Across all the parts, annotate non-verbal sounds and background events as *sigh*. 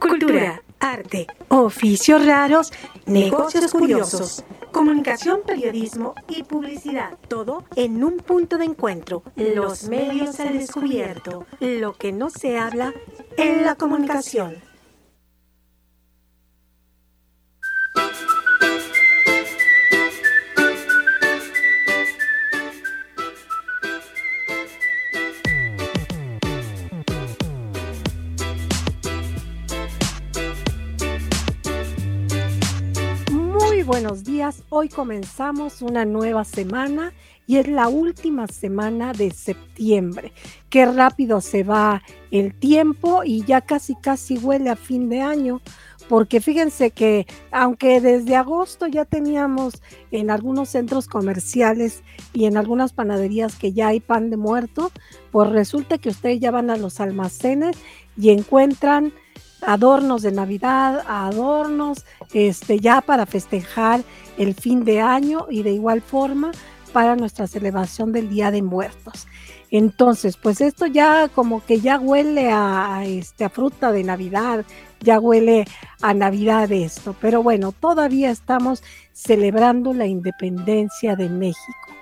cultura, arte, oficios raros, negocios curiosos, comunicación, periodismo y publicidad. Todo en un punto de encuentro. Los medios al descubierto. Lo que no se habla en la comunicación. Comenzamos una nueva semana y es la última semana de septiembre. Qué rápido se va el tiempo y ya casi casi huele a fin de año. Porque fíjense que aunque desde agosto ya teníamos en algunos centros comerciales y en algunas panaderías que ya hay pan de muerto, pues resulta que ustedes ya van a los almacenes y encuentran adornos de Navidad, adornos este, ya para festejar el fin de año y de igual forma para nuestra celebración del Día de Muertos. Entonces, pues esto ya como que ya huele a, este, a fruta de Navidad, ya huele a Navidad esto, pero bueno, todavía estamos celebrando la independencia de México.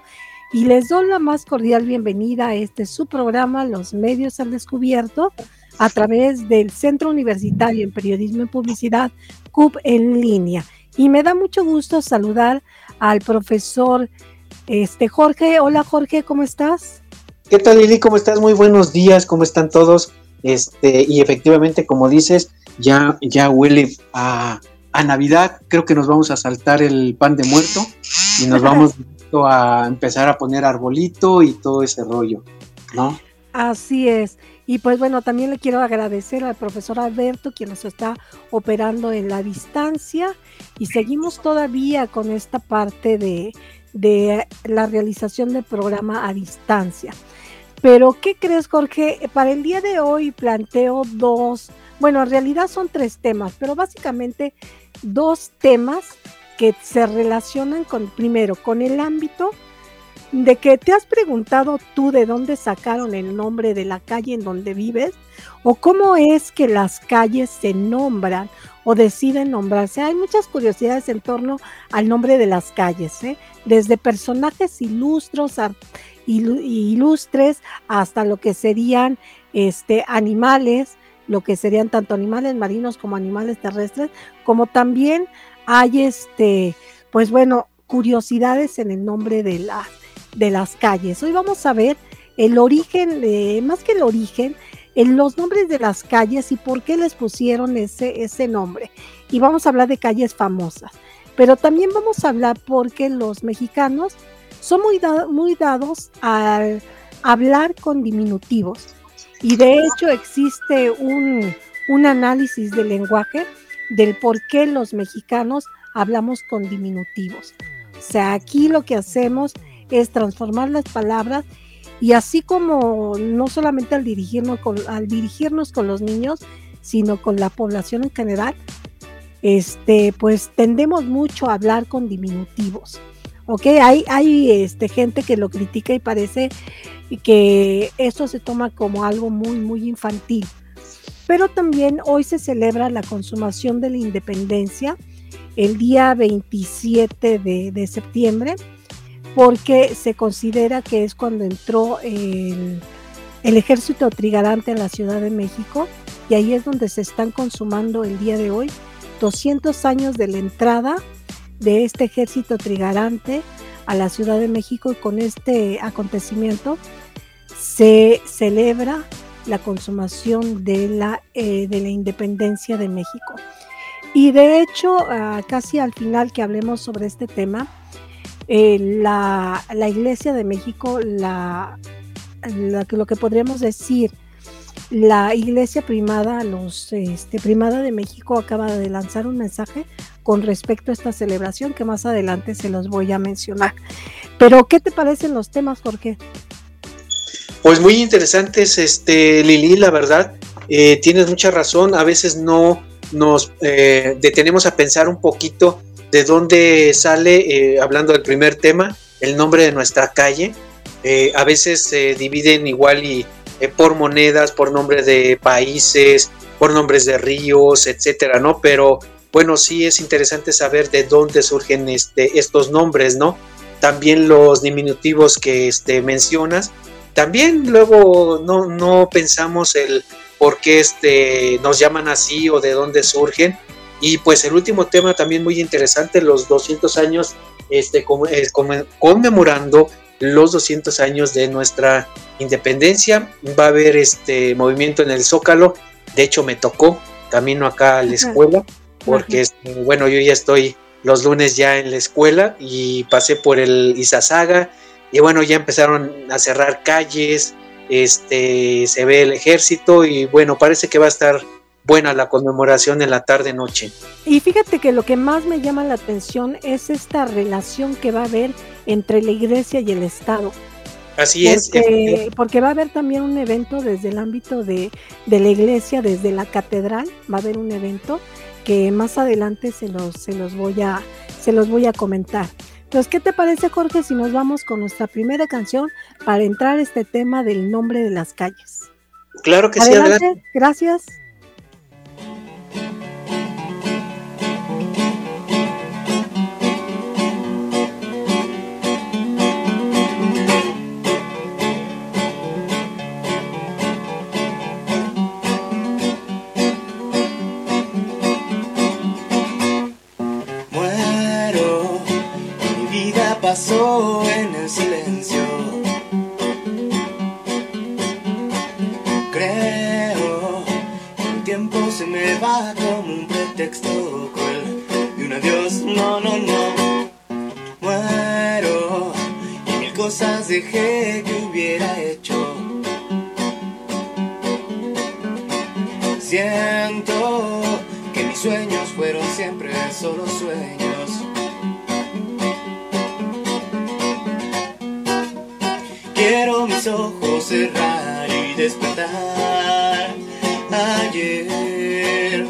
Y les doy la más cordial bienvenida a este su programa, Los Medios al Descubierto, a través del Centro Universitario en Periodismo y Publicidad, CUP en línea. Y me da mucho gusto saludar al profesor este, Jorge. Hola Jorge, ¿cómo estás? ¿Qué tal Lili? ¿Cómo estás? Muy buenos días, ¿cómo están todos? Este, y efectivamente, como dices, ya, ya huele a, a Navidad. Creo que nos vamos a saltar el pan de muerto y nos vamos *laughs* a empezar a poner arbolito y todo ese rollo, ¿no? Así es. Y pues bueno, también le quiero agradecer al profesor Alberto, quien nos está operando en la distancia. Y seguimos todavía con esta parte de, de la realización del programa a distancia. Pero, ¿qué crees, Jorge? Para el día de hoy planteo dos, bueno, en realidad son tres temas, pero básicamente dos temas que se relacionan con, primero, con el ámbito de que te has preguntado tú de dónde sacaron el nombre de la calle en donde vives o cómo es que las calles se nombran o deciden nombrarse. Hay muchas curiosidades en torno al nombre de las calles, ¿eh? desde personajes ilustros, ilustres hasta lo que serían este, animales, lo que serían tanto animales marinos como animales terrestres, como también hay este, pues bueno, curiosidades en el nombre de la de las calles. Hoy vamos a ver el origen, de, más que el origen, en los nombres de las calles y por qué les pusieron ese, ese nombre. Y vamos a hablar de calles famosas. Pero también vamos a hablar porque los mexicanos son muy, muy dados a hablar con diminutivos. Y de hecho existe un, un análisis del lenguaje del por qué los mexicanos hablamos con diminutivos. O sea, aquí lo que hacemos es transformar las palabras y así como no solamente al dirigirnos con, al dirigirnos con los niños, sino con la población en general, este, pues tendemos mucho a hablar con diminutivos. ¿ok? Hay, hay este, gente que lo critica y parece que esto se toma como algo muy, muy infantil. Pero también hoy se celebra la consumación de la independencia el día 27 de, de septiembre porque se considera que es cuando entró el, ejército trigarante a la Ciudad de México y ahí es donde se están consumando el día de hoy 200 años de la entrada de este ejército trigarante a la Ciudad de México y con este acontecimiento se celebra la consumación de la, eh, de la independencia de México. Y de hecho, ah, casi al final que hablemos sobre este tema, eh, la, Iglesia de México, la, lo que podríamos decir, la Iglesia Primada, los este, Primada de México acaba de lanzar un mensaje con respecto a esta celebración que más adelante se los voy a mencionar. Pero, ¿qué te parecen los temas, Jorge? Pues muy interesantes, este, Lili, la verdad. Eh, tienes mucha razón. A veces no nos eh, detenemos a pensar un poquito de dónde sale, eh, hablando del primer tema, el nombre de nuestra calle. Eh, a veces se dividen igual y eh, por monedas, por nombre de países, por nombres de ríos, etcétera, ¿no? Pero bueno, sí es interesante saber de dónde surgen este, estos nombres, ¿no? También los diminutivos que este, mencionas. También luego no, no pensamos el por qué este, nos llaman así o de dónde surgen. Y pues el último tema también muy interesante, los 200 años, este, conmemorando los 200 años de nuestra independencia. Va a haber este movimiento en el Zócalo. De hecho, me tocó camino acá a la escuela porque este, bueno, yo ya estoy los lunes ya en la escuela y pasé por el Izazaga y bueno, ya empezaron a cerrar calles, este, se ve el ejército y bueno, parece que va a estar buena la conmemoración en la tarde noche. Y fíjate que lo que más me llama la atención es esta relación que va a haber entre la iglesia y el Estado. Así es. Porque va a haber también un evento desde el ámbito de, de, la iglesia, desde la catedral, va a haber un evento que más adelante se los, se los, voy, a, se los voy a comentar. Entonces, ¿qué te parece, Jorge, si nos vamos con nuestra primera canción para entrar a este tema del nombre de las calles? Claro que sí, adelante. Gracias. En el silencio. Creo que el tiempo se me va como un pretexto cruel y un adiós, no, no, no. Muero y mil cosas dejé que hubiera hecho. Siento que mis sueños fueron siempre solo sueños. Quiero mis ojos cerrar y despertar ayer.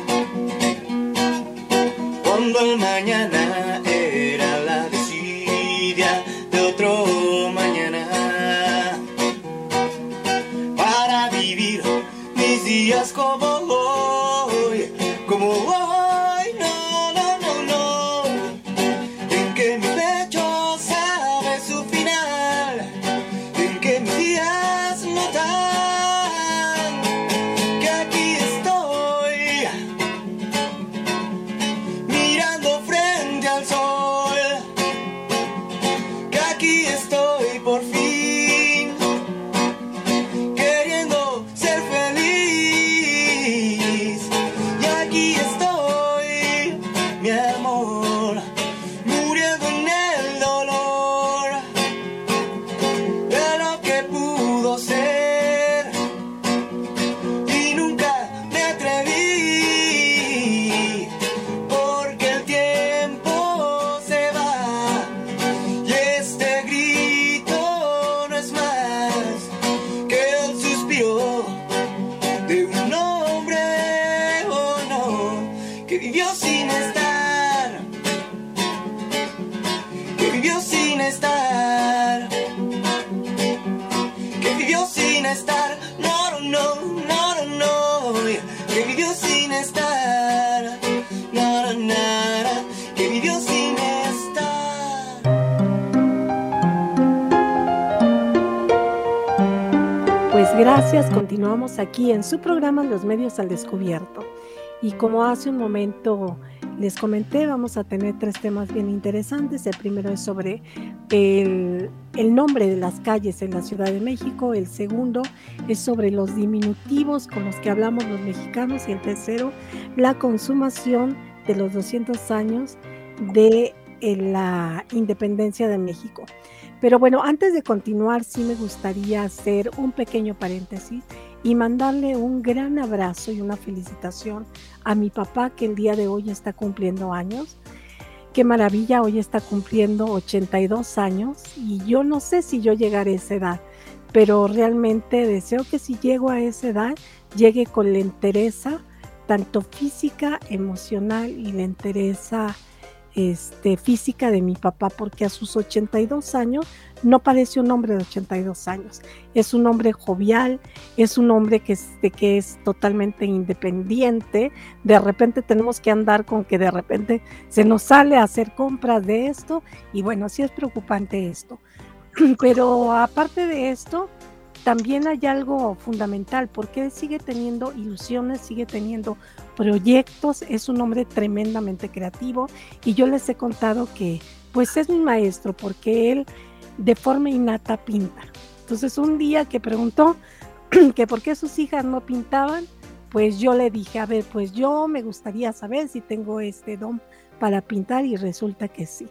Cuando el mañana era la desidia de otro mañana. Para vivir mis días como aquí en su programa Los Medios al Descubierto. Y como hace un momento les comenté, vamos a tener tres temas bien interesantes. El primero es sobre el, el, nombre de las calles en la Ciudad de México. El segundo es sobre los diminutivos con los que hablamos los mexicanos. Y el tercero, la consumación de los 200 años de eh, la independencia de México. Pero bueno, antes de continuar, sí me gustaría hacer un pequeño paréntesis y mandarle un gran abrazo y una felicitación a mi papá que el día de hoy está cumpliendo años. Qué maravilla, hoy está cumpliendo 82 años y yo no sé si yo llegaré a esa edad, pero realmente deseo que si llego a esa edad, llegue con la entereza, tanto física, emocional y la entereza este, física de mi papá, porque a sus 82 años no parece un hombre de 82 años. Es un hombre jovial, es un hombre que es, que es totalmente independiente. De repente tenemos que andar con que de repente se nos sale a hacer compras de esto y bueno, sí es preocupante esto. *clears throat* Pero aparte de esto, también hay algo fundamental, porque sigue teniendo ilusiones, sigue teniendo proyectos, es un hombre tremendamente creativo y yo les he contado que pues es mi maestro porque él de forma innata pinta. Entonces un día que preguntó *clears throat* que por qué sus hijas no pintaban, pues yo le dije, a ver, pues yo me gustaría saber si tengo este don para pintar y resulta que sí.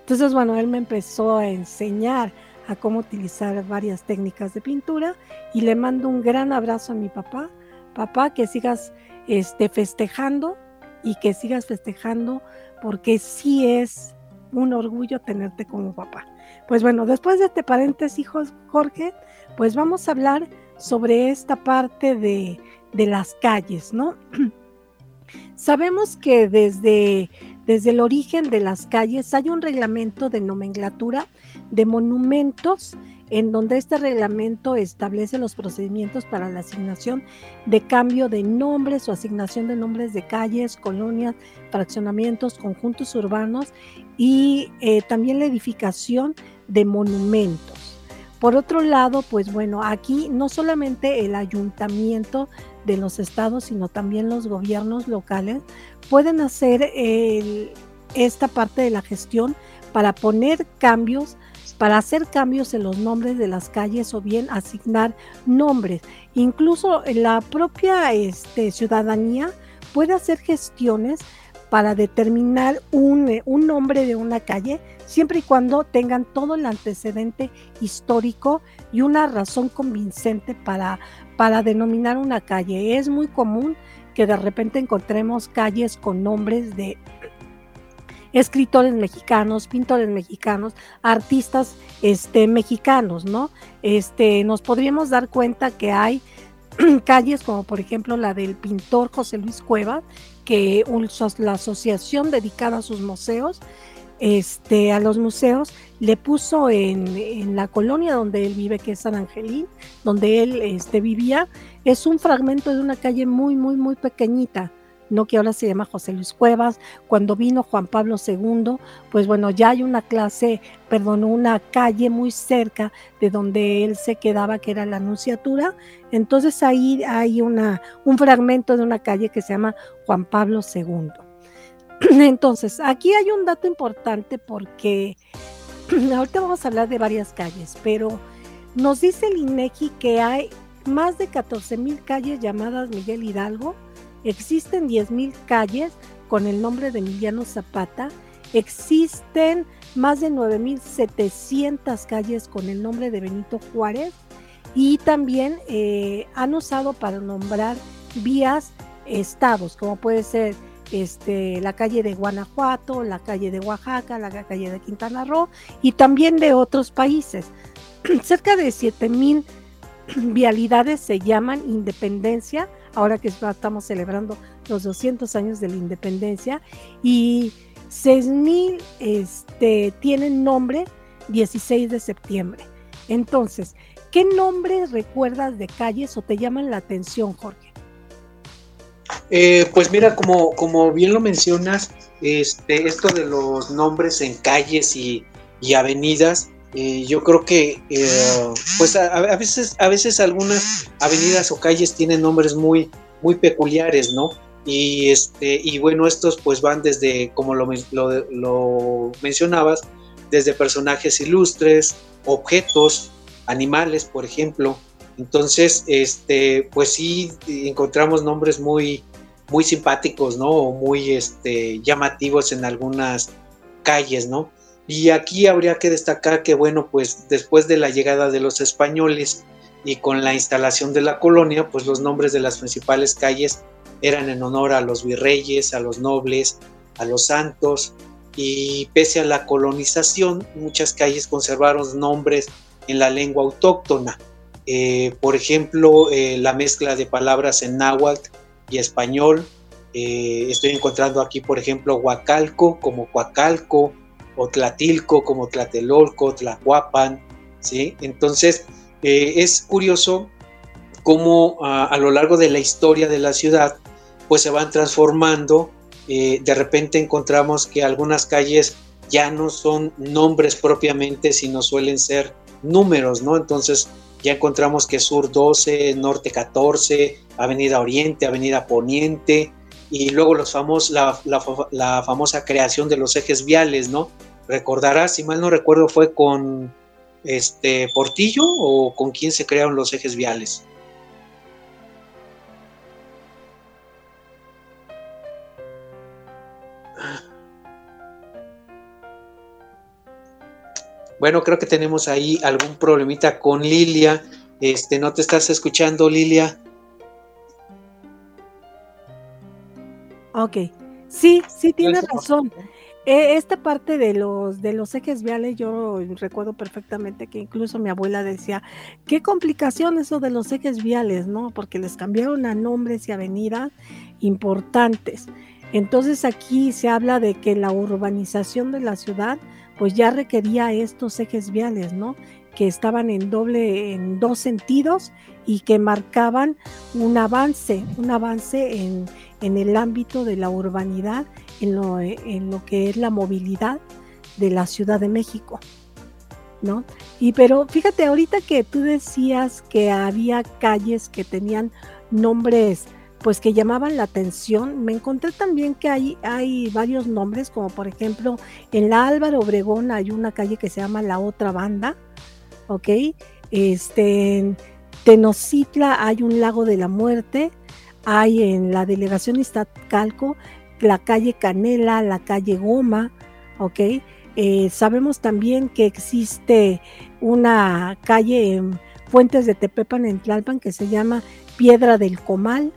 Entonces, bueno, él me empezó a enseñar a cómo utilizar varias técnicas de pintura y le mando un gran abrazo a mi papá. Papá, que sigas este, festejando y que sigas festejando porque sí es un orgullo tenerte como papá. Pues bueno, después de este paréntesis, Jorge, pues vamos a hablar sobre esta parte de, de las calles, ¿no? *clears throat* Sabemos que desde, desde el origen de las calles hay un reglamento de nomenclatura de monumentos en donde este reglamento establece los procedimientos para la asignación de cambio de nombres o asignación de nombres de calles, colonias, fraccionamientos, conjuntos urbanos y eh, también la edificación de monumentos. Por otro lado, pues bueno, aquí no solamente el ayuntamiento de los estados, sino también los gobiernos locales pueden hacer esta parte de la gestión para poner cambios para hacer cambios en los nombres de las calles o bien asignar nombres. Incluso la propia este, ciudadanía puede hacer gestiones para determinar un, un, nombre de una calle, siempre y cuando tengan todo el antecedente histórico y una razón convincente para, para denominar una calle. Es muy común que de repente encontremos calles con nombres de escritores mexicanos, pintores mexicanos, artistas este, mexicanos, ¿no? Este, nos podríamos dar cuenta que hay *clears throat* calles como por ejemplo la del pintor José Luis Cueva, que la asociación dedicada a sus museos, este, a los museos, le puso en, la colonia donde él vive, que es San Angelín, donde él este, vivía, es un fragmento de una calle muy, muy, muy pequeñita no que ahora se llama José Luis Cuevas, cuando vino Juan Pablo II, pues bueno, ya hay una clase, perdón, una calle muy cerca de donde él se quedaba, que era la Anunciatura, entonces ahí hay una, un fragmento de una calle que se llama Juan Pablo II. Entonces, aquí hay un dato importante porque *clears throat* ahorita vamos a hablar de varias calles, pero nos dice el INEGI que hay más de 14 mil calles llamadas Miguel Hidalgo, Existen 10.000 calles con el nombre de Emiliano Zapata. Existen más de 9.700 calles con el nombre de Benito Juárez. Y también eh, han usado para nombrar vías estados, como puede ser este, la calle de Guanajuato, la calle de Oaxaca, la calle de Quintana Roo y también de otros países. *clears throat* Cerca de 7000 *clears throat* vialidades se llaman Independencia, ahora que estamos celebrando los 200 años de la independencia, y 6.000 este, tienen nombre 16 de septiembre. Entonces, ¿qué nombres recuerdas de calles o te llaman la atención, Jorge? Eh, pues mira, como, como bien lo mencionas, este, esto de los nombres en calles y, y avenidas, eh, yo creo que eh, pues a, veces a veces algunas avenidas o calles tienen nombres muy muy peculiares no y este y bueno estos pues van desde como lo, lo, mencionabas desde personajes ilustres objetos animales por ejemplo entonces este pues sí encontramos nombres muy muy simpáticos no o muy este llamativos en algunas calles no y aquí habría que destacar que, bueno, pues después de la llegada de los españoles y con la instalación de la colonia, pues los nombres de las principales calles eran en honor a los virreyes, a los nobles, a los santos, y pese a la colonización, muchas calles conservaron nombres en la lengua autóctona. Eh, por ejemplo, eh, la mezcla de palabras en náhuatl y español, Eh, estoy encontrando aquí, por ejemplo, Huacalco como Huacalco, o Tlatilco como Tlatelolco, Tlahuapan, ¿sí? Entonces, es curioso cómo a, lo largo de la historia de la ciudad, pues se van transformando. De repente encontramos que algunas calles ya no son nombres propiamente, sino suelen ser números, ¿no? Entonces ya encontramos que Sur 12, Norte 14, Avenida Oriente, Avenida Poniente, y luego los famosos, la, la, famosa creación de los ejes viales, ¿no? Recordarás, si mal no recuerdo, fue con este Portillo o con quién se crearon los ejes viales. Bueno, creo que tenemos ahí algún problemita con Lilia. Este, ¿no te estás escuchando, Lilia? Ok. Sí, sí, tiene razón. E, esta parte de los, de los ejes viales, yo recuerdo perfectamente que incluso mi abuela decía, qué complicación eso de los ejes viales, ¿no? Porque les cambiaron a nombres y avenidas importantes. Entonces aquí se habla de que la urbanización de la ciudad pues ya requería estos ejes viales, ¿no? Que estaban en doble, en dos sentidos y que marcaban un avance, un avance en, el ámbito de la urbanidad, en lo, en lo que es la movilidad de la Ciudad de México. ¿No? Y pero fíjate, ahorita que tú decías que había calles que tenían nombres pues que llamaban la atención. Me encontré también que hay, hay varios nombres, como por ejemplo en la Álvaro Obregón hay una calle que se llama La Otra Banda, ¿ok? Este, en Tenocitla hay un lago de la muerte, hay en la delegación Iztacalco la calle Canela, la calle Goma, ¿ok? Eh, sabemos también que existe una calle en Fuentes de Tepepan en Tlalpan que se llama Piedra del Comal,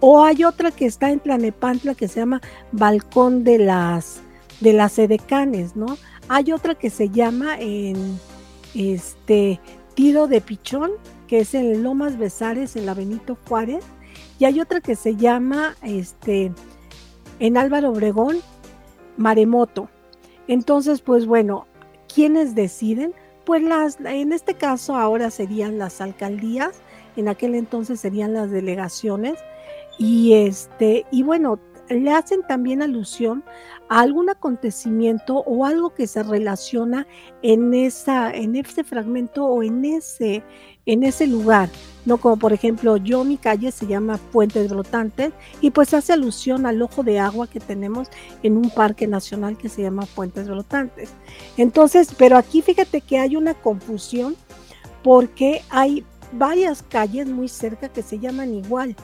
O hay otra que está en Tlanepantla que se llama Balcón de las, de las Edecanes, ¿no? Hay otra que se llama en este Tiro de Pichón, que es en Lomas Besares, en la Benito Juárez, y hay otra que se llama este en Álvaro Obregón, Maremoto. Entonces, pues bueno, ¿quiénes deciden? Pues las, en este caso ahora serían las alcaldías en aquel entonces serían las delegaciones, y este, y bueno, le hacen también alusión a algún acontecimiento o algo que se relaciona en esa, en ese fragmento o en ese, en ese lugar, ¿no? Como por ejemplo, yo mi calle se llama Fuentes Brotantes y pues hace alusión al ojo de agua que tenemos en un parque nacional que se llama Fuentes Brotantes. Entonces, pero aquí fíjate que hay una confusión porque hay varias calles muy cerca que se llaman igual.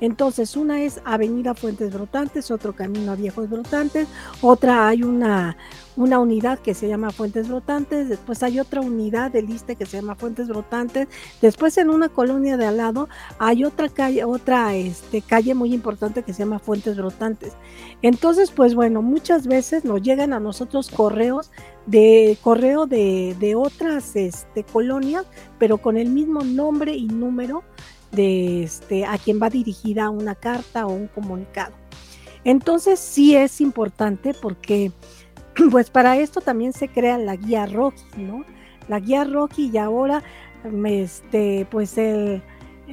Entonces, una es Avenida Fuentes Brotantes, otro Camino a Viejos Brotantes, otra hay una, una unidad que se llama Fuentes Brotantes, después hay otra unidad de lista que se llama Fuentes Brotantes, después en una colonia de al lado hay otra calle, otra este, calle muy importante que se llama Fuentes Brotantes. Entonces, pues bueno, muchas veces nos llegan a nosotros correos de correo de, de otras este, colonias, pero con el mismo nombre y número de este, a quien va dirigida una carta o un comunicado. Entonces sí es importante porque *clears throat* pues para esto también se crea la guía Rocky, ¿no? La guía Rocky y ahora este, pues el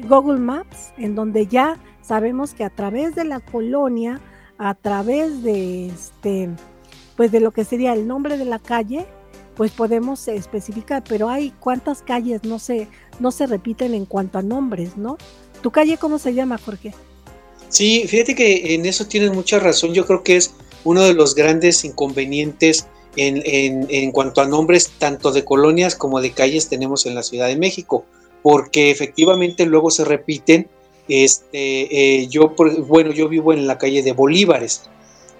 Google Maps, en donde ya sabemos que a través de la colonia, a través de este, pues de lo que sería el nombre de la calle, pues podemos especificar, pero hay cuántas calles no se, no se repiten en cuanto a nombres, ¿no? ¿Tu calle cómo se llama, Jorge? Sí, fíjate que en eso tienes mucha razón. Yo creo que es uno de los grandes inconvenientes en, en, cuanto a nombres tanto de colonias como de calles tenemos en la Ciudad de México, porque efectivamente luego se repiten. Este, eh, yo, bueno, yo vivo en la calle de Bolívares,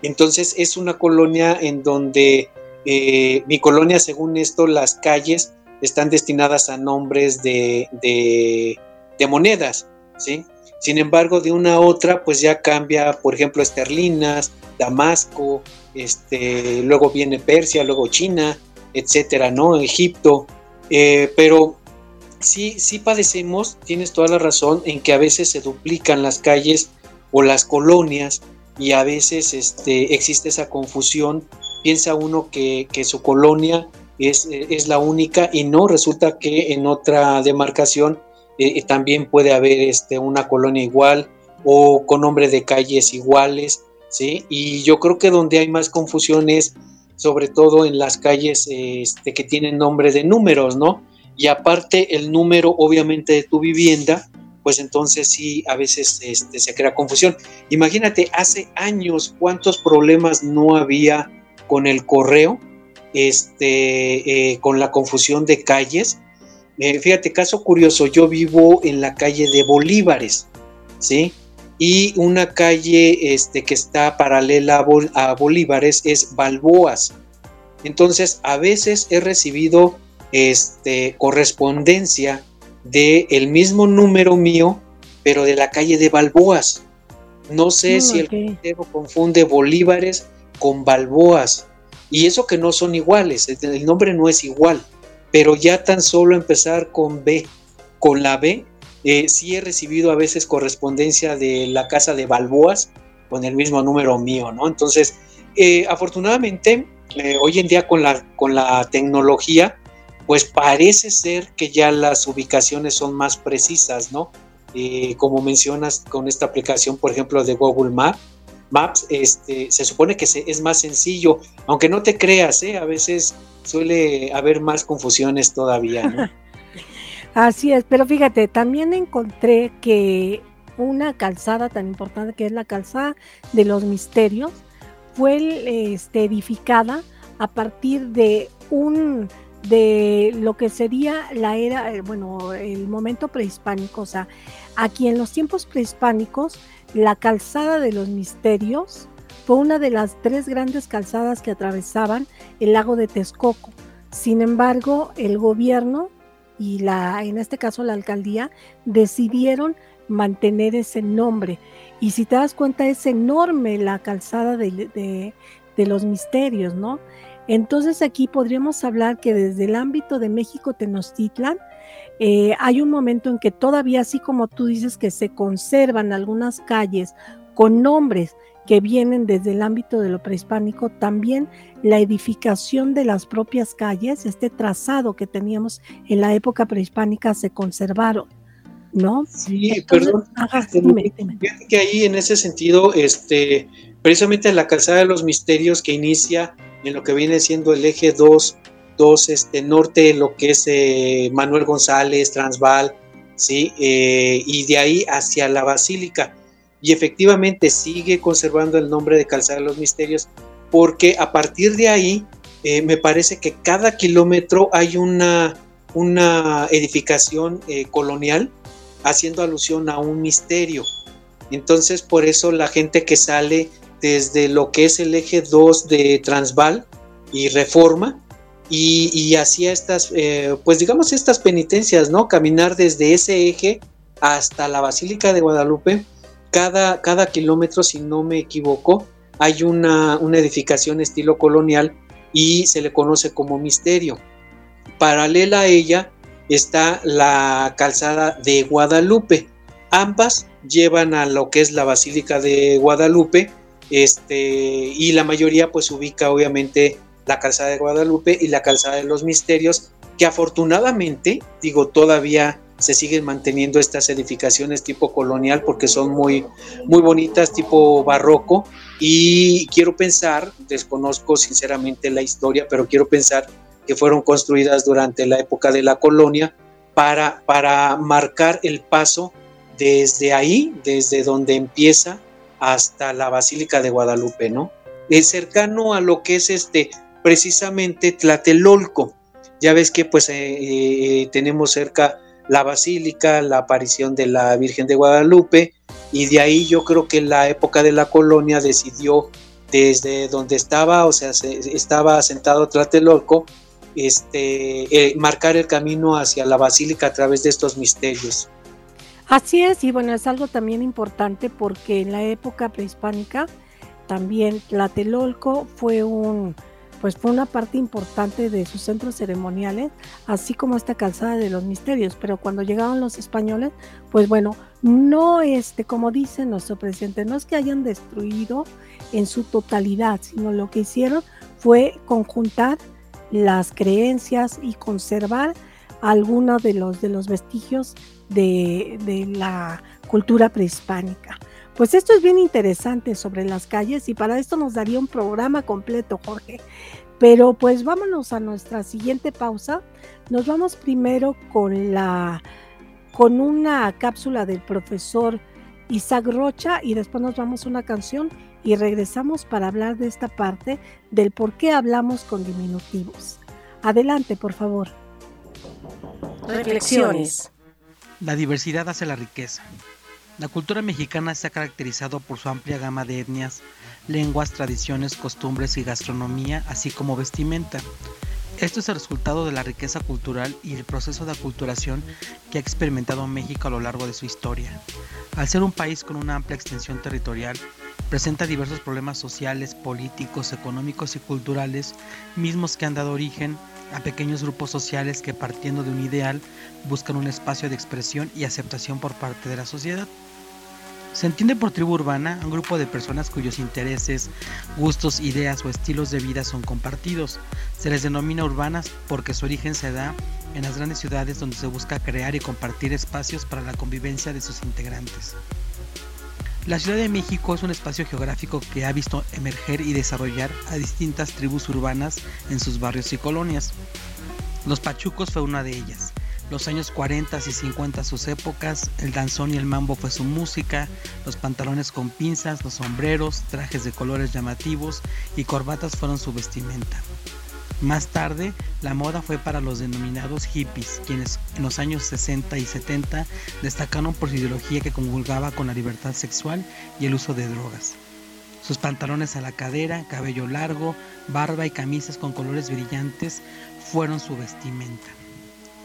entonces es una colonia en donde eh, mi colonia, según esto, las calles están destinadas a nombres de, de, monedas, ¿sí? Sin embargo, de una a otra, pues ya cambia, por ejemplo, esterlinas, Damasco, este, luego viene Persia, luego China, etcétera, ¿no? Egipto. Eh, pero sí, sí padecemos, tienes toda la razón, en que a veces se duplican las calles o las colonias y a veces este, existe esa confusión, piensa uno que, su colonia es, es, la única y no, resulta que en otra demarcación eh, también puede haber este, una colonia igual o con nombre de calles iguales, ¿sí? Y yo creo que donde hay más confusión es sobre todo en las calles este, que tienen nombre de números, ¿no? Y aparte el número obviamente de tu vivienda, pues entonces sí, a veces este, se crea confusión. Imagínate, hace años cuántos problemas no había con el correo, este, eh, con la confusión de calles. Eh, fíjate, caso curioso, yo vivo en la calle de Bolívares, ¿sí? Y una calle este, que está paralela a, Bolívares es Balboas. Entonces, a veces he recibido este, correspondencia del el mismo número mío, pero de la calle de Balboas. No sé mm, si el cartero confunde Bolívares con Balboas. Y eso que no son iguales, el nombre no es igual pero ya tan solo empezar con B, con la B, eh, sí he recibido a veces correspondencia de la casa de Balboas con el mismo número mío, ¿no? Entonces, eh, afortunadamente, eh, hoy en día con la, con la tecnología, pues parece ser que ya las ubicaciones son más precisas, ¿no? como mencionas con esta aplicación, por ejemplo, de Google Maps, Maps, este, se supone que es más sencillo, aunque no te creas, ¿eh? a veces suele haber más confusiones todavía. *laughs* Así es, pero fíjate, también encontré que una calzada tan importante que es la calzada de los misterios fue este, edificada a partir de un de lo que sería la era, eh, bueno, el momento prehispánico, o sea, aquí en los tiempos prehispánicos, la calzada de los misterios fue una de las tres grandes calzadas que atravesaban el lago de Texcoco. Sin embargo, el gobierno y la, en este caso la alcaldía, decidieron mantener ese nombre. Y si te das cuenta, es enorme la calzada de, los misterios, ¿no? Entonces aquí podríamos hablar que desde el ámbito de México Tenochtitlan, eh, hay un momento en que todavía, así como tú dices, que se conservan algunas calles con nombres que vienen desde el ámbito de lo prehispánico, también la edificación de las propias calles, este trazado que teníamos en la época prehispánica se conservaron. ¿No? Sí, perdón. Este, que ahí en ese sentido, este, precisamente la calzada de los misterios que inicia en lo que viene siendo el eje 2, 2 este, norte, lo que es eh, Manuel González, Transval, ¿sí? Eh, y de ahí hacia la Basílica y efectivamente sigue conservando el nombre de Calzada de los Misterios porque a partir de ahí eh, me parece que cada kilómetro hay una, una edificación colonial haciendo alusión a un misterio. Entonces por eso la gente que sale desde lo que es el eje 2 de Transval y Reforma, y, hacía estas, eh, pues digamos estas penitencias, ¿no? Caminar desde ese eje hasta la Basílica de Guadalupe, cada, kilómetro, si no me equivoco, hay una, edificación estilo colonial y se le conoce como misterio. Paralela a ella está la calzada de Guadalupe. Ambas llevan a lo que es la Basílica de Guadalupe, este, y la mayoría pues ubica obviamente la calzada de Guadalupe y la calzada de los misterios, que afortunadamente, digo, todavía se siguen manteniendo estas edificaciones tipo colonial porque son muy, muy bonitas, tipo barroco. Y quiero pensar, desconozco sinceramente la historia, pero quiero pensar que fueron construidas durante la época de la colonia para, para marcar el paso desde ahí, desde donde empieza hasta la Basílica de Guadalupe, ¿no? Es cercano a lo que es este, precisamente Tlatelolco. Ya ves que pues eh, eh, tenemos cerca la basílica, la aparición de la Virgen de Guadalupe, y de ahí yo creo que la época de la colonia decidió desde donde estaba, o sea, estaba asentado Tlatelolco, este, eh, marcar el camino hacia la basílica a través de estos misterios. Así es, y bueno, es algo también importante porque en la época prehispánica también Tlatelolco fue un, pues fue una parte importante de sus centros ceremoniales, así como esta calzada de los misterios. Pero cuando llegaron los españoles, pues bueno, no este, como dice nuestro presidente, no es que hayan destruido en su totalidad, sino lo que hicieron fue conjuntar las creencias y conservar algunos de los, de los vestigios de, de la cultura prehispánica. Pues esto es bien interesante sobre las calles y para esto nos daría un programa completo, Jorge. Pero pues vámonos a nuestra siguiente pausa. Nos vamos primero con la con una cápsula del profesor Isaac Rocha y después nos vamos a una canción y regresamos para hablar de esta parte del por qué hablamos con diminutivos. Adelante, por favor. Reflexiones. La diversidad hace la riqueza. La cultura mexicana se ha caracterizado por su amplia gama de etnias, lenguas, tradiciones, costumbres y gastronomía, así como vestimenta. Esto es el resultado de la riqueza cultural y el proceso de aculturación que ha experimentado México a lo largo de su historia. Al ser un país con una amplia extensión territorial, presenta diversos problemas sociales, políticos, económicos y culturales, mismos que han dado origen a pequeños grupos sociales que partiendo de un ideal buscan un espacio de expresión y aceptación por parte de la sociedad. Se entiende por tribu urbana un grupo de personas cuyos intereses, gustos, ideas o estilos de vida son compartidos. Se les denomina urbanas porque su origen se da en las grandes ciudades donde se busca crear y compartir espacios para la convivencia de sus integrantes. La Ciudad de México es un espacio geográfico que ha visto emerger y desarrollar a distintas tribus urbanas en sus barrios y colonias. Los Pachucos fue una de ellas los años 40 y 50 sus épocas, el danzón y el mambo fue su música, los pantalones con pinzas, los sombreros, trajes de colores llamativos y corbatas fueron su vestimenta. Más tarde, la moda fue para los denominados hippies, quienes en los años 60 y 70 destacaron por su ideología que convulgaba con la libertad sexual y el uso de drogas. Sus pantalones a la cadera, cabello largo, barba y camisas con colores brillantes fueron su vestimenta.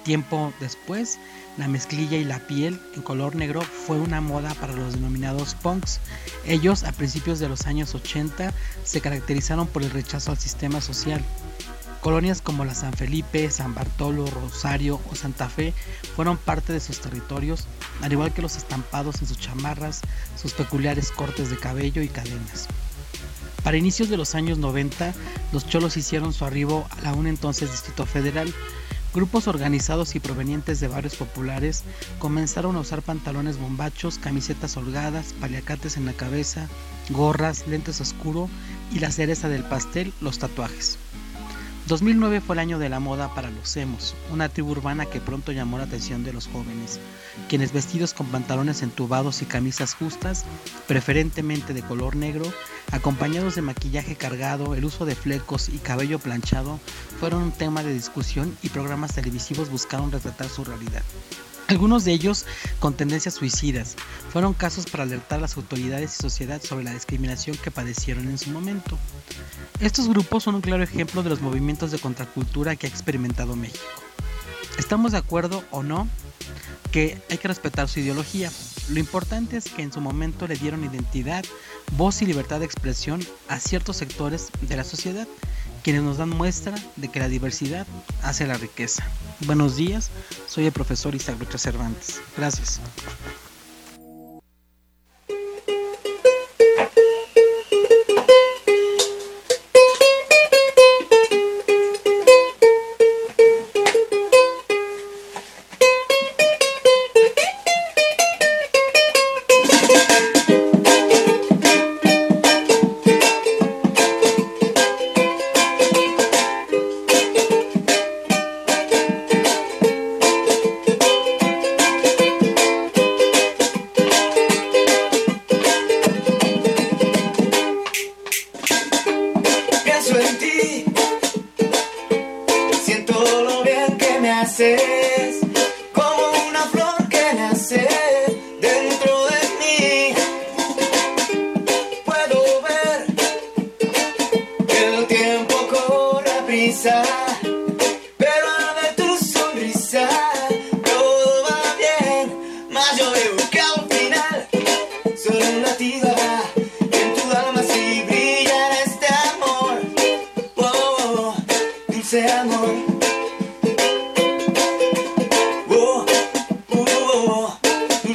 Tiempo después, la mezclilla y la piel en color negro fue una moda para los denominados punks. Ellos, a principios de los años 80, se caracterizaron por el rechazo al sistema social. Colonias como la San Felipe, San Bartolo, Rosario o Santa Fe fueron parte de sus territorios, al igual que los estampados en sus chamarras, sus peculiares cortes de cabello y cadenas. Para inicios de los años 90, los cholos hicieron su arribo a la entonces Distrito Federal, Grupos organizados y provenientes de barrios populares comenzaron a usar pantalones bombachos, camisetas holgadas, paliacates en la cabeza, gorras, lentes oscuro y la cereza del pastel, los tatuajes. 2009 fue el año de la moda para los emos, una tribu urbana que pronto llamó la atención de los jóvenes, quienes vestidos con pantalones entubados y camisas justas, preferentemente de color negro, acompañados de maquillaje cargado, el uso de flecos y cabello planchado, fueron un tema de discusión y programas televisivos buscaron retratar su realidad. Algunos de ellos con tendencias suicidas fueron casos para alertar a las autoridades y sociedad sobre la discriminación que padecieron en su momento. Estos grupos son un claro ejemplo de los movimientos de contracultura que ha experimentado México. ¿Estamos de acuerdo o no que hay que respetar su ideología? Lo importante es que en su momento le dieron identidad, voz y libertad de expresión a ciertos sectores de la sociedad quienes nos dan muestra de que la diversidad hace la riqueza. Buenos días, soy el profesor Isaac Cervantes. Gracias.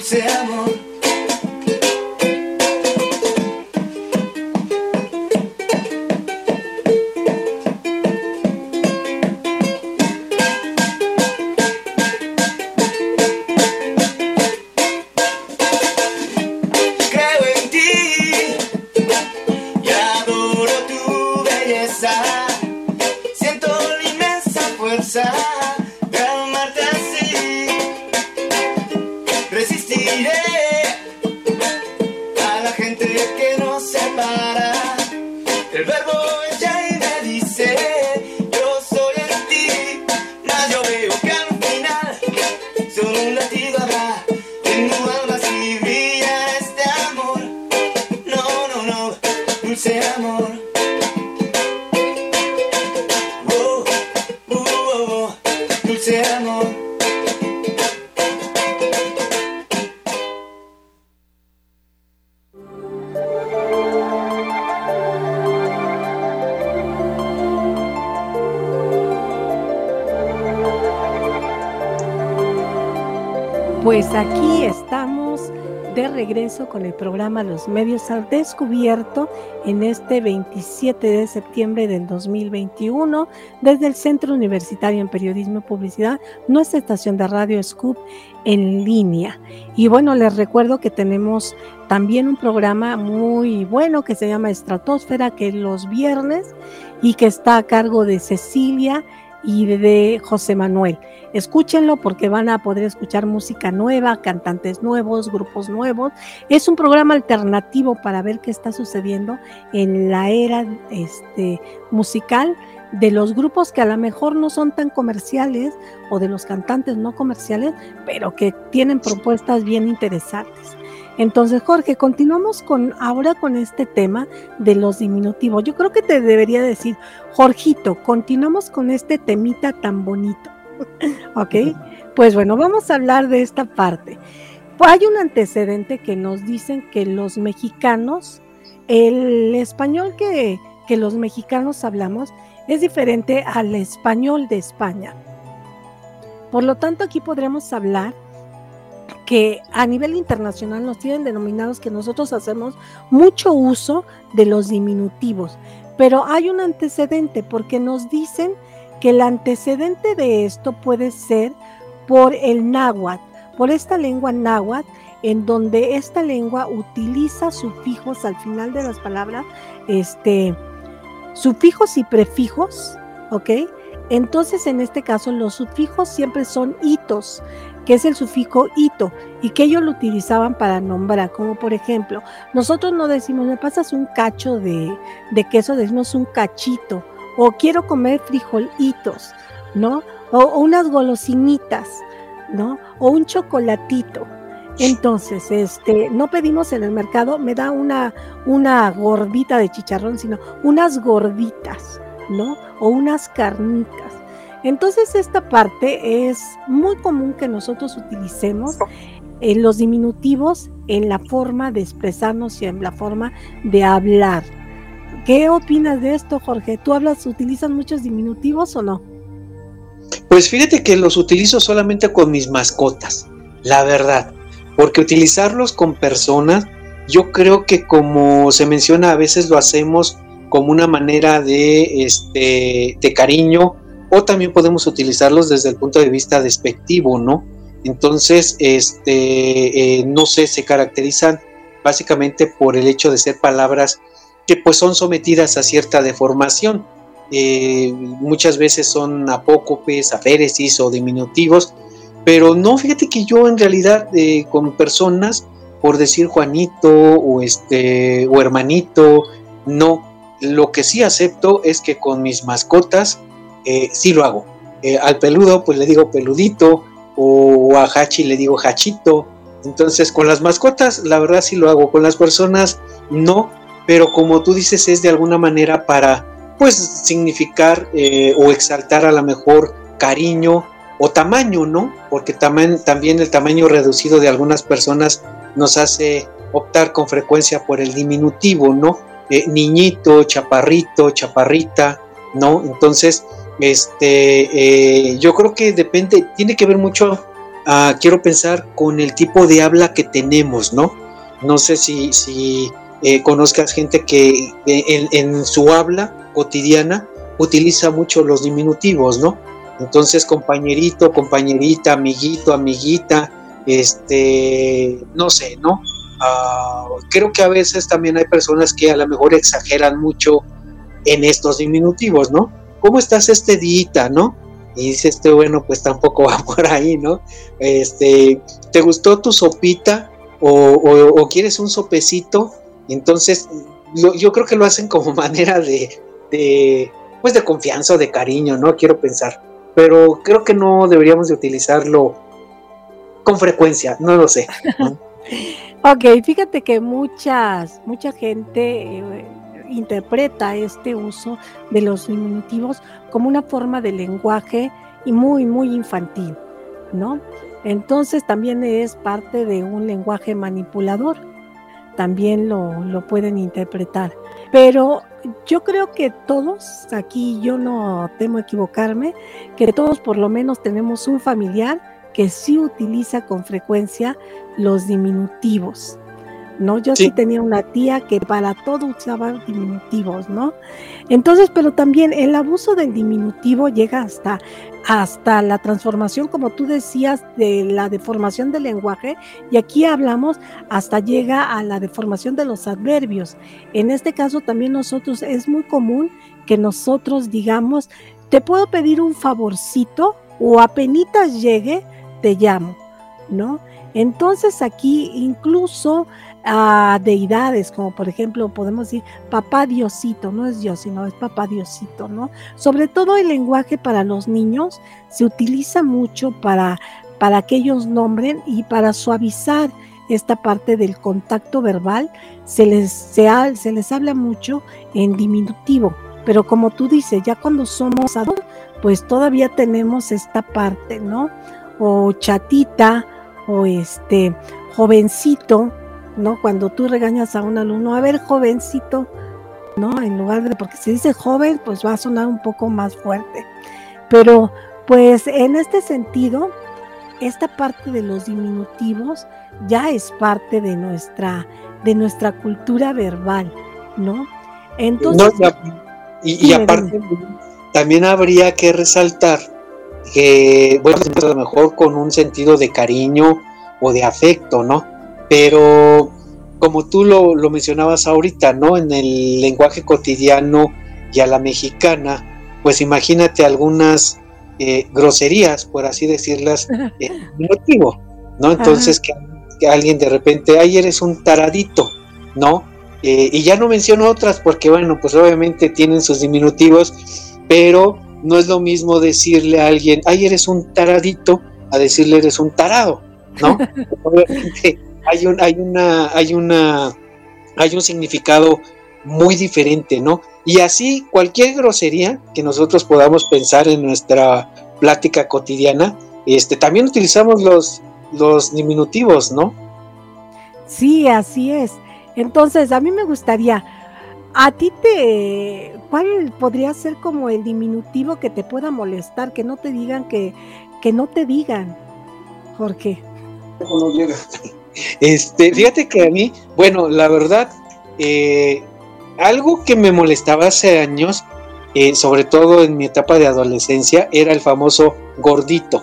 Dulce amor. Con el programa Los Medios al Descubierto en este 27 de septiembre del 2021 desde el Centro Universitario en Periodismo y Publicidad, nuestra estación de radio Scoop en línea. Y bueno, les recuerdo que tenemos también un programa muy bueno que se llama Estratosfera, que es los viernes y que está a cargo de Cecilia y de José Manuel. Escúchenlo porque van a poder escuchar música nueva, cantantes nuevos, grupos nuevos. Es un programa alternativo para ver qué está sucediendo en la era este, musical de los grupos que a lo mejor no son tan comerciales o de los cantantes no comerciales, pero que tienen propuestas bien interesantes. Entonces, Jorge, continuamos con ahora con este tema de los diminutivos. Yo creo que te debería decir, Jorgito, continuamos con este temita tan bonito. *laughs* ¿Ok? Pues bueno, vamos a hablar de esta parte. Pues hay un antecedente que nos dicen que los mexicanos, el español que, que los mexicanos hablamos es diferente al español de España. Por lo tanto, aquí podremos hablar que a nivel internacional nos tienen denominados que nosotros hacemos mucho uso de los diminutivos, pero hay un antecedente porque nos dicen que el antecedente de esto puede ser por el náhuatl, por esta lengua náhuatl, en donde esta lengua utiliza sufijos al final de las palabras, este, sufijos y prefijos, ¿ok? Entonces, en este caso, los sufijos siempre son hitos, que es el sufijo ito, y que ellos lo utilizaban para nombrar, como por ejemplo, nosotros no decimos, me pasas un cacho de, de queso, decimos un cachito, o quiero comer frijolitos, ¿no? O, unas golosinitas, ¿no? O un chocolatito. Entonces, este, no pedimos en el mercado, me da una, una gordita de chicharrón, sino unas gorditas, ¿no? O unas carnitas. Entonces, esta parte es muy común que nosotros utilicemos en los diminutivos en la forma de expresarnos y en la forma de hablar. ¿Qué opinas de esto, Jorge? ¿Tú hablas, utilizas muchos diminutivos o no? Pues fíjate que los utilizo solamente con mis mascotas, la verdad, porque utilizarlos con personas, yo creo que como se menciona, a veces lo hacemos como una manera de, este, de cariño o también podemos utilizarlos desde el punto de vista despectivo, ¿no? Entonces, este, eh, no sé, se caracterizan básicamente por el hecho de ser palabras que pues son sometidas a cierta deformación. Eh, muchas veces son apócopes, aféresis o diminutivos, pero no, fíjate que yo en realidad eh, con personas, por decir Juanito o este o hermanito, no. Lo que sí acepto es que con mis mascotas eh, sí lo hago. Eh, al peludo pues le digo peludito o a Hachi le digo Hachito. Entonces con las mascotas la verdad sí lo hago, con las personas no, pero como tú dices es de alguna manera para pues significar eh, o exaltar a lo mejor cariño o tamaño, ¿no? Porque también, también el tamaño reducido de algunas personas nos hace optar con frecuencia por el diminutivo, ¿no? Niñito, chaparrito, chaparrita, ¿no? Entonces, este, eh, yo creo que depende, tiene que ver mucho, ah, quiero pensar, con el tipo de habla que tenemos, ¿no? No sé si, si eh, conozcas gente que en, en, su habla cotidiana utiliza mucho los diminutivos, ¿no? Entonces, compañerito, compañerita, amiguito, amiguita, este, no sé, ¿no? Ah, creo que a veces también hay personas que a lo mejor exageran mucho en estos diminutivos, ¿no? ¿Cómo estás este día, no? Y dice este, bueno, pues tampoco *laughs* va por ahí, ¿no? Este, ¿te gustó tu sopita o, quieres un sopecito? Entonces, yo creo que lo hacen como *laughs* manera de, pues de confianza o de cariño, ¿no? Quiero pensar. Pero creo que no deberíamos de utilizarlo con frecuencia, no lo sé. *laughs* ok, fíjate que muchas, mucha gente eh, interpreta este uso de los diminutivos como una forma de lenguaje y muy, muy infantil, ¿no? Entonces también es parte de un lenguaje manipulador, también lo, lo pueden interpretar. Pero yo creo que todos, aquí yo no temo equivocarme, que todos por lo menos tenemos un familiar que sí utiliza con frecuencia los diminutivos. ¿No? Yo sí. tenía una tía que para todo usaba diminutivos, ¿no? Entonces, pero también el abuso del diminutivo llega hasta, hasta la transformación, como tú decías, de la deformación del lenguaje, y aquí hablamos hasta llega a la deformación de los adverbios. En este caso también nosotros es muy común que nosotros digamos, te puedo pedir un favorcito o apenitas llegue, te llamo, ¿no? Entonces aquí incluso a deidades, como por ejemplo podemos decir papá Diosito, no es Dios, sino es papá Diosito, ¿no? Sobre todo el lenguaje para los niños se utiliza mucho para, para que ellos nombren y para suavizar esta parte del contacto verbal, se les, se, les habla mucho en diminutivo, pero como tú dices, ya cuando somos adultos, pues todavía tenemos esta parte, ¿no? o chatita o este jovencito, ¿no? Cuando tú regañas a un alumno, a ver, jovencito, ¿no? En lugar de, porque si dice joven, pues va a sonar un poco más fuerte. Pero, pues en este sentido, esta parte de los diminutivos ya es parte de nuestra, de nuestra cultura verbal, ¿no? Entonces. y, aparte, también habría que resaltar que, bueno, a lo mejor con un sentido de cariño o de afecto, ¿no? Pero como tú lo, mencionabas ahorita, ¿no? En el lenguaje cotidiano y a la mexicana, pues imagínate algunas eh, groserías, por así decirlas, *laughs* en motivo, ¿no? Entonces que, alguien de repente, ay, eres un taradito, ¿no? Eh, y ya no menciono otras porque, bueno, pues obviamente tienen sus diminutivos, pero no es lo mismo decirle a alguien, ay, eres un taradito, a decirle eres un tarado, ¿no? *laughs* Obviamente hay un, hay una, hay una, hay un significado muy diferente, ¿no? Y así cualquier grosería que nosotros podamos pensar en nuestra plática cotidiana, este, también utilizamos los, los diminutivos, ¿no? Sí, así es. Entonces, a mí me gustaría, a ti te, ¿cuál podría ser como el diminutivo que te pueda molestar, que no te digan que, que no te digan, Jorge? No llega. Este, fíjate que a mí, bueno, la verdad, eh, algo que me molestaba hace años, eh, sobre todo en mi etapa de adolescencia, era el famoso gordito.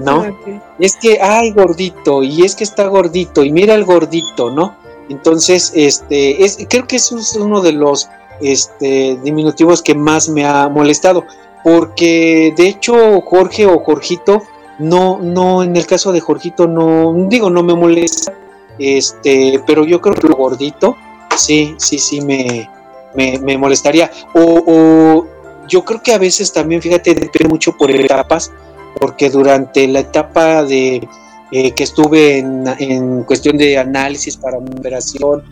¿No? *laughs* Es que, ay, gordito, y es que está gordito, y mira el gordito, ¿no? Entonces, este, es, creo que es uno de los este, diminutivos que más me ha molestado, porque de hecho Jorge o Jorgito no, no, en el caso de Jorgito no, digo, no me molesta, este, pero yo creo que lo gordito, sí, sí, sí me, me, molestaría. O, yo creo que a veces también, fíjate, depende mucho por etapas, porque durante la etapa de eh, que estuve en, en, cuestión de análisis para mi operación,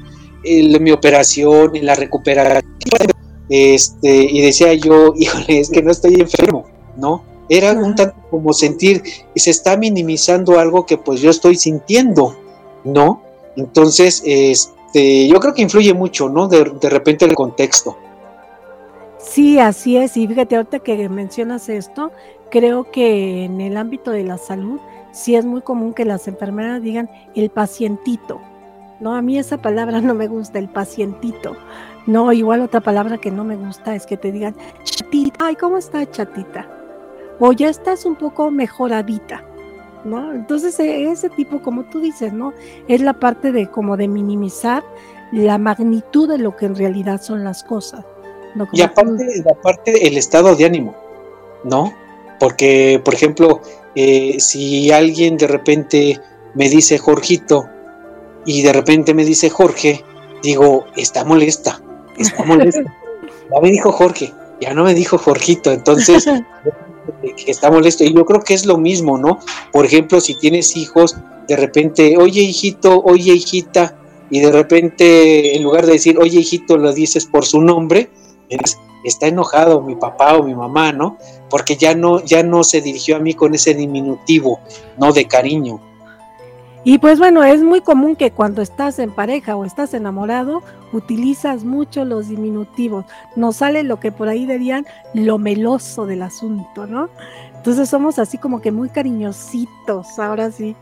mi operación, la recuperación, este, y decía yo, *laughs* híjole, es que no estoy enfermo, ¿no? Era un tanto como sentir, y se está minimizando algo que pues yo estoy sintiendo, ¿no? Entonces, este, yo creo que influye mucho, ¿no? De, repente el contexto. Sí, así es. Y fíjate, ahorita que mencionas esto, creo que en el ámbito de la salud sí es muy común que las enfermeras digan el pacientito. No, a mí esa palabra no me gusta, el pacientito. No, igual otra palabra que no me gusta es que te digan chatita. Ay, ¿cómo está chatita? O ya estás un poco mejoradita. ¿No? Entonces, e, ese tipo, como tú dices, ¿no? Es la parte de como de minimizar la magnitud de lo que en realidad son las cosas. y aparte, aparte el estado de ánimo, ¿no? Porque, por ejemplo, eh, si alguien de repente me dice Jorgito y de repente me dice Jorge, digo, está molesta, está molesta. *laughs* ya me dijo Jorge, ya no me dijo Jorgito, entonces *laughs* está molesto. Y yo creo que es lo mismo, ¿no? Por ejemplo, si tienes hijos, de repente, oye hijito, oye hijita, y de repente en lugar de decir, oye hijito, lo dices por su nombre, está enojado mi papá o mi mamá, ¿no? Porque ya no, ya no se dirigió a mí con ese diminutivo, ¿no? De cariño. Y pues bueno, es muy común que cuando estás en pareja o estás enamorado, utilizas mucho los diminutivos. Nos sale lo que por ahí dirían lo meloso del asunto, ¿no? Entonces somos así como que muy cariñositos, ahora sí.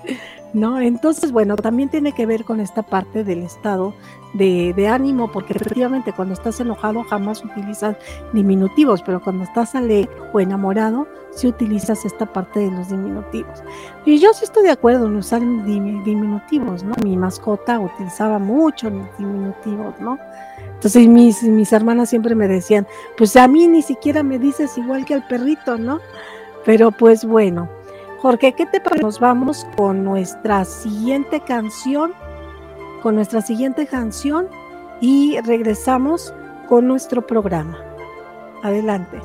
¿No? Entonces, bueno, también tiene que ver con esta parte del estado de, ánimo, porque efectivamente cuando estás enojado jamás utilizas diminutivos, pero cuando estás alegre o enamorado, sí utilizas esta parte de los diminutivos. Y yo sí estoy de acuerdo en usar diminutivos, ¿no? Mi mascota utilizaba mucho diminutivos, ¿no? Entonces mis, mis hermanas siempre me decían, pues a mí ni siquiera me dices igual que al perrito, ¿no? Pero pues bueno, Jorge, ¿qué te parece? Nos vamos con nuestra siguiente canción, con nuestra siguiente canción y regresamos con nuestro programa. Adelante.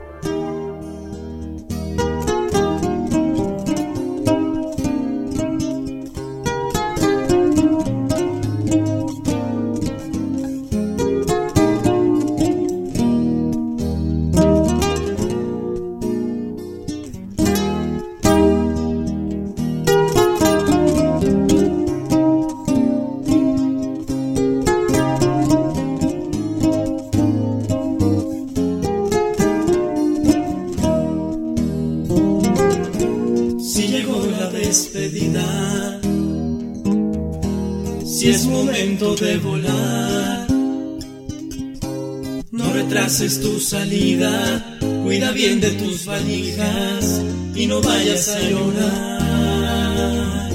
Salida, cuida bien de tus valijas y no vayas a llorar.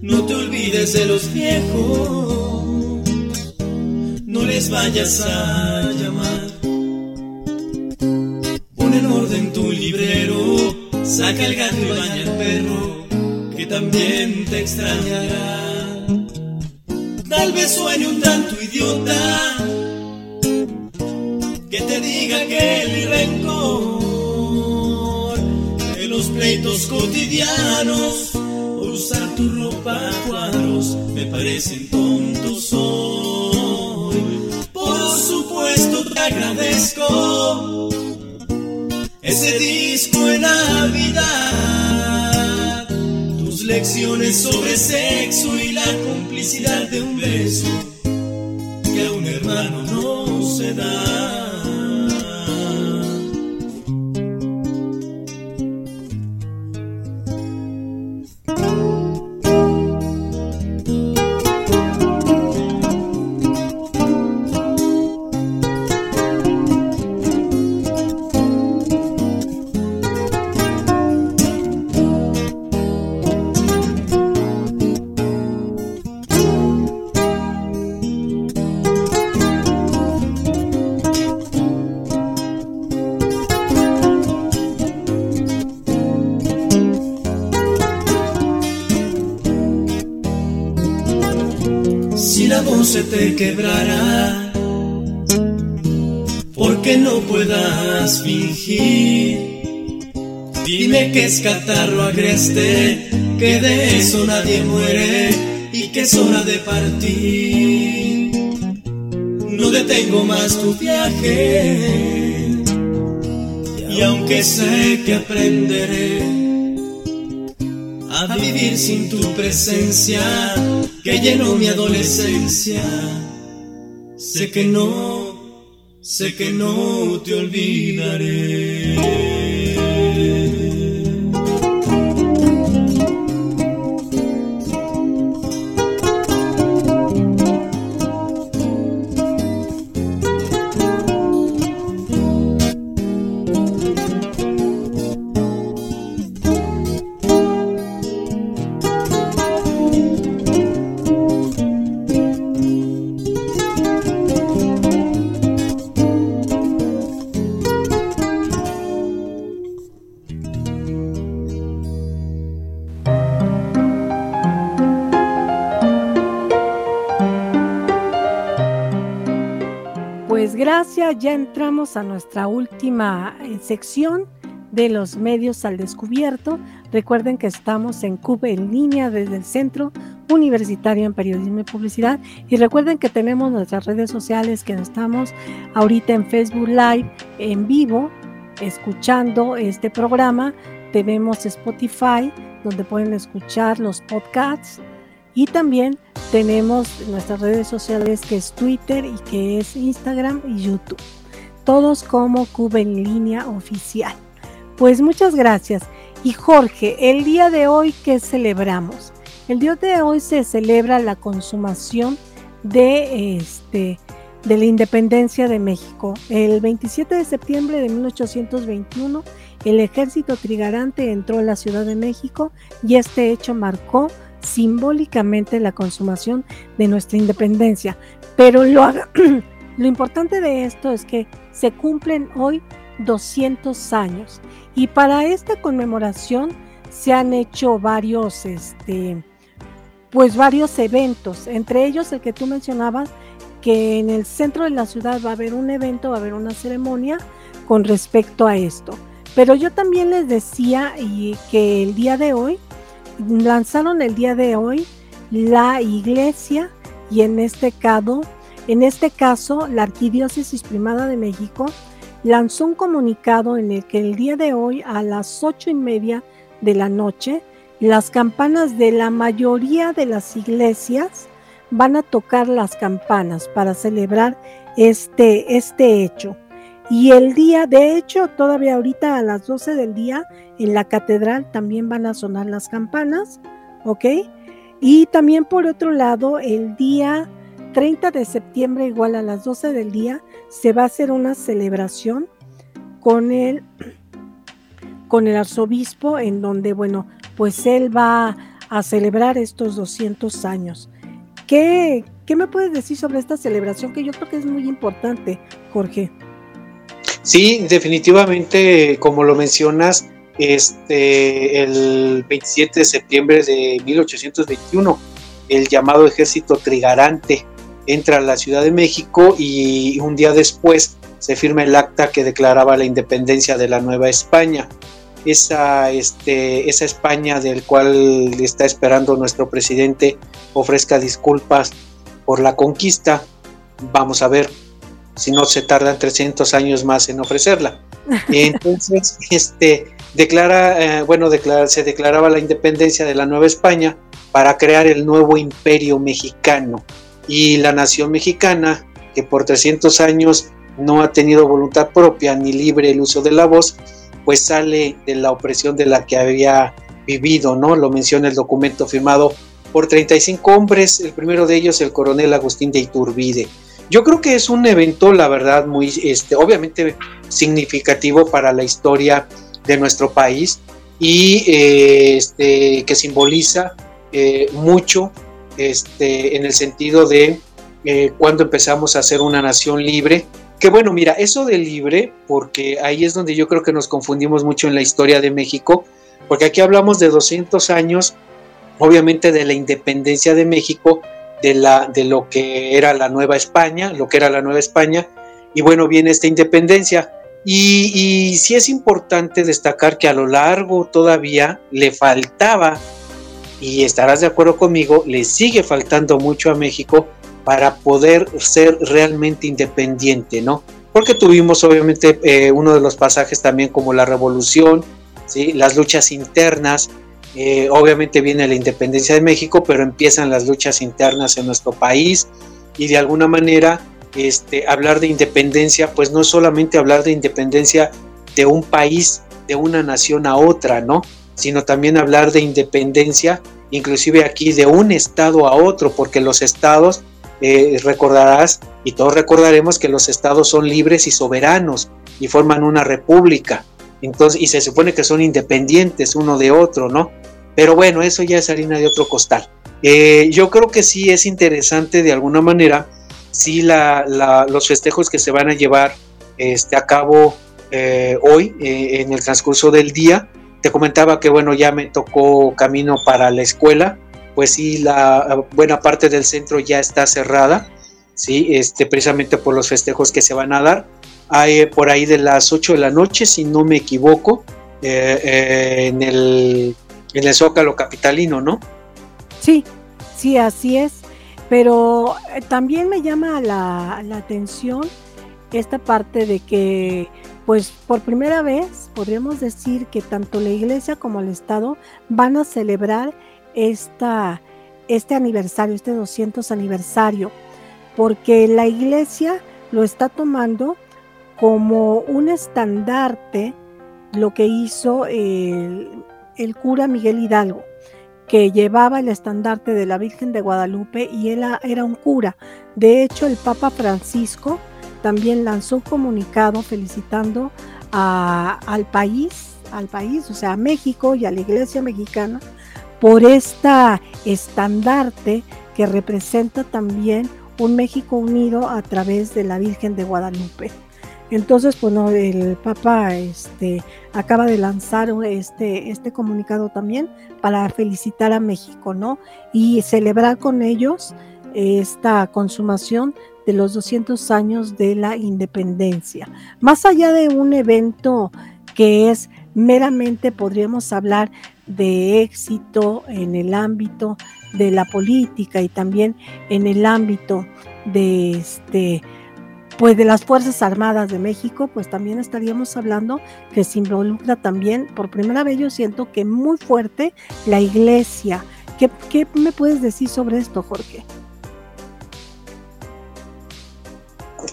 No te olvides de los viejos, no les vayas a llamar. Pon en orden tu librero, saca el gato y baña el perro, que también te extrañará. Tal vez suene un tanto idiota que te diga que el rencor de los pleitos cotidianos por usar tu ropa a cuadros me parecen tontos hoy. Por supuesto te agradezco ese disco en Navidad, tus lecciones sobre sexo y la complicidad de un beso que a un hermano no se da. Catarro agreste, que de eso nadie muere y que es hora de partir. No detengo más tu viaje, y aunque sé que aprenderé a vivir sin tu presencia que llenó mi adolescencia. Sé que no sé que no te olvidaré. Ya entramos a nuestra última eh, sección de los medios al descubierto. Recuerden que estamos en CUBE en línea desde el Centro Universitario en Periodismo y Publicidad. Y recuerden que tenemos nuestras redes sociales, que estamos ahorita en Facebook Live en vivo, escuchando este programa. Tenemos Spotify, donde pueden escuchar los podcasts. Y también tenemos nuestras redes sociales que es Twitter y que es Instagram y YouTube. Todos como Cuba en línea oficial. Pues muchas gracias. Y Jorge, el día de hoy, ¿qué celebramos? El día de hoy se celebra la consumación de, este, de la independencia de México. El 27 de septiembre de 1821, el ejército trigarante entró a la Ciudad de México y este hecho marcó simbólicamente la consumación de nuestra independencia. Pero lo, *clears throat* lo importante de esto es que se cumplen hoy 200 años y para esta conmemoración se han hecho varios, este, pues varios eventos, entre ellos el que tú mencionabas, que en el centro de la ciudad va a haber un evento, va a haber una ceremonia con respecto a esto. Pero yo también les decía y que el día de hoy lanzaron el día de hoy la iglesia y en este caso, en este caso la Arquidiócesis Primada de México lanzó un comunicado en el que el día de hoy a las ocho y media de la noche las campanas de la mayoría de las iglesias van a tocar las campanas para celebrar este, este hecho. Y el día, de hecho, todavía ahorita a las 12 del día en la catedral también van a sonar las campanas, ¿ok? Y también por otro lado, el día 30 de septiembre, igual a las 12 del día, se va a hacer una celebración con el, *clears throat* con el arzobispo, en donde, bueno, pues él va a celebrar estos 200 años. ¿Qué, ¿Qué me puedes decir sobre esta celebración que yo creo que es muy importante, Jorge? Sí, definitivamente, como lo mencionas, este, el 27 de septiembre de 1821, el llamado ejército trigarante entra a la Ciudad de México y un día después se firma el acta que declaraba la independencia de la Nueva España. Esa, este, esa España del cual está esperando nuestro presidente ofrezca disculpas por la conquista. Vamos a ver si no se tardan 300 años más en ofrecerla. *laughs* Entonces, este, declara, eh, bueno, se declaraba la independencia de la Nueva España para crear el nuevo imperio mexicano. Y la nación mexicana, que por 300 años no ha tenido voluntad propia ni libre el uso de la voz, pues sale de la opresión de la que había vivido, ¿no? Lo menciona el documento firmado por 35 hombres, el primero de ellos el coronel Agustín de Iturbide. Yo creo que es un evento, la verdad, muy, este, obviamente significativo para la historia de nuestro país y eh, este, que simboliza eh, mucho este, en el sentido de eh, cuando empezamos a ser una nación libre. Que bueno, mira, eso de libre, porque ahí es donde yo creo que nos confundimos mucho en la historia de México, porque aquí hablamos de 200 años, obviamente de la independencia de México, de, la, de lo que era la Nueva España, lo que era la Nueva España, y bueno, viene esta independencia. Y, y sí es importante destacar que a lo largo todavía le faltaba, y estarás de acuerdo conmigo, le sigue faltando mucho a México para poder ser realmente independiente, ¿no? Porque tuvimos obviamente eh, uno de los pasajes también como la revolución, ¿sí? las luchas internas, eh, obviamente viene la independencia de México, pero empiezan las luchas internas en nuestro país y de alguna manera este, hablar de independencia, pues no solamente hablar de independencia de un país, de una nación a otra, ¿no? Sino también hablar de independencia, inclusive aquí de un estado a otro, porque los estados, eh, recordarás, y todos recordaremos que los estados son libres y soberanos y forman una república. Entonces, y se supone que son independientes uno de otro, ¿no? Pero bueno, eso ya es harina de otro costal. Eh, yo creo que sí es interesante de alguna manera, sí la, los festejos que se van a llevar este, a cabo eh, hoy eh, en el transcurso del día. Te comentaba que bueno, ya me tocó camino para la escuela, pues sí, la buena parte del centro ya está cerrada, sí, este, precisamente por los festejos que se van a dar. Hay por ahí de las 8 de la noche, si no me equivoco, en el en el Zócalo Capitalino, ¿no? Sí, sí, así es. Pero eh, también me llama la, atención esta parte de que, pues por primera vez, podríamos decir que tanto la iglesia como el Estado van a celebrar esta, este aniversario, este 200 aniversario, porque la iglesia lo está tomando como un estandarte, lo que hizo el, cura Miguel Hidalgo, que llevaba el estandarte de la Virgen de Guadalupe y él era un cura. De hecho, el Papa Francisco también lanzó un comunicado felicitando al país, al país, o sea, a México y a la Iglesia mexicana por esta estandarte que representa también un México unido a través de la Virgen de Guadalupe. Entonces, bueno, el Papa este, acaba de lanzar este, este comunicado también para felicitar a México, ¿no? Y celebrar con ellos esta consumación de los 200 años de la independencia. Más allá de un evento que es meramente, podríamos hablar de éxito en el ámbito de la política y también en el ámbito de este pues de las Fuerzas Armadas de México, pues también estaríamos hablando que se involucra también, por primera vez yo siento que muy fuerte, la iglesia. ¿Qué, me puedes decir sobre esto, Jorge?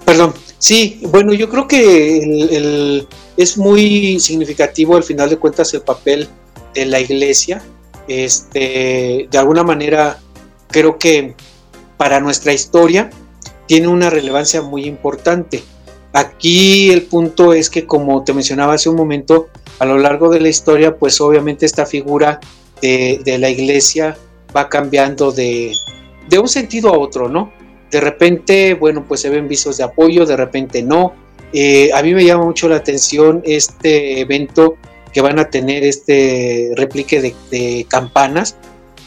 Perdón, sí, bueno, yo creo que es muy significativo al final de cuentas el papel de la iglesia. Este, de alguna manera, creo que para nuestra historia, tiene una relevancia muy importante. Aquí el punto es que, como te mencionaba hace un momento, a lo largo de la historia, pues obviamente esta figura de, la iglesia va cambiando de, un sentido a otro, ¿no? De repente, bueno, pues se ven visos de apoyo, de repente no. Eh, a mí me llama mucho la atención este evento que van a tener este replique de, campanas,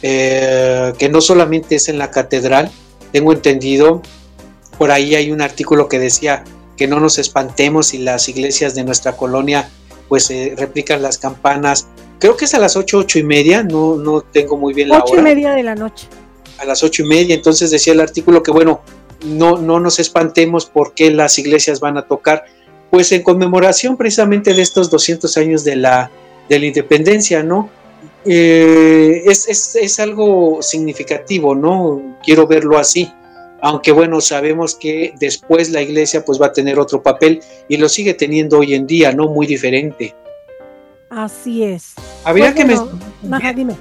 eh, que no solamente es en la catedral, tengo entendido por ahí hay un artículo que decía que no nos espantemos si las iglesias de nuestra colonia pues eh, replican las campanas. Creo que es a las ocho, ocho y media, no, no tengo muy bien la hora. Ocho y media de la noche. A las ocho y media, entonces decía el artículo que bueno, no, no nos espantemos porque las iglesias van a tocar, pues en conmemoración precisamente de estos 200 años de la, de la independencia, ¿no? Eh, es, es, es algo significativo, ¿no? Quiero verlo así aunque bueno, sabemos que después la iglesia pues va a tener otro papel y lo sigue teniendo hoy en día, ¿no? Muy diferente. Así es. Habría pues que me... dime.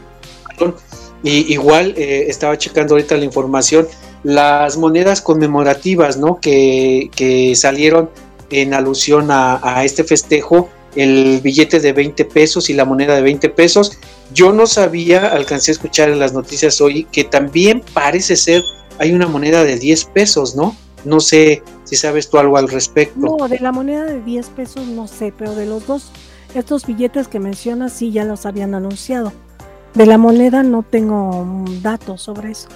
Y igual eh, estaba checando ahorita la información, las monedas conmemorativas, ¿no? Que, que salieron en alusión a, a, este festejo, el billete de 20 pesos y la moneda de 20 pesos. Yo no sabía, alcancé a escuchar en las noticias hoy, que también parece ser hay una moneda de 10 pesos, ¿no? No sé si sabes tú algo al respecto. No, de la moneda de 10 pesos no sé, pero de los dos, estos billetes que mencionas sí ya los habían anunciado. De la moneda no tengo datos sobre eso.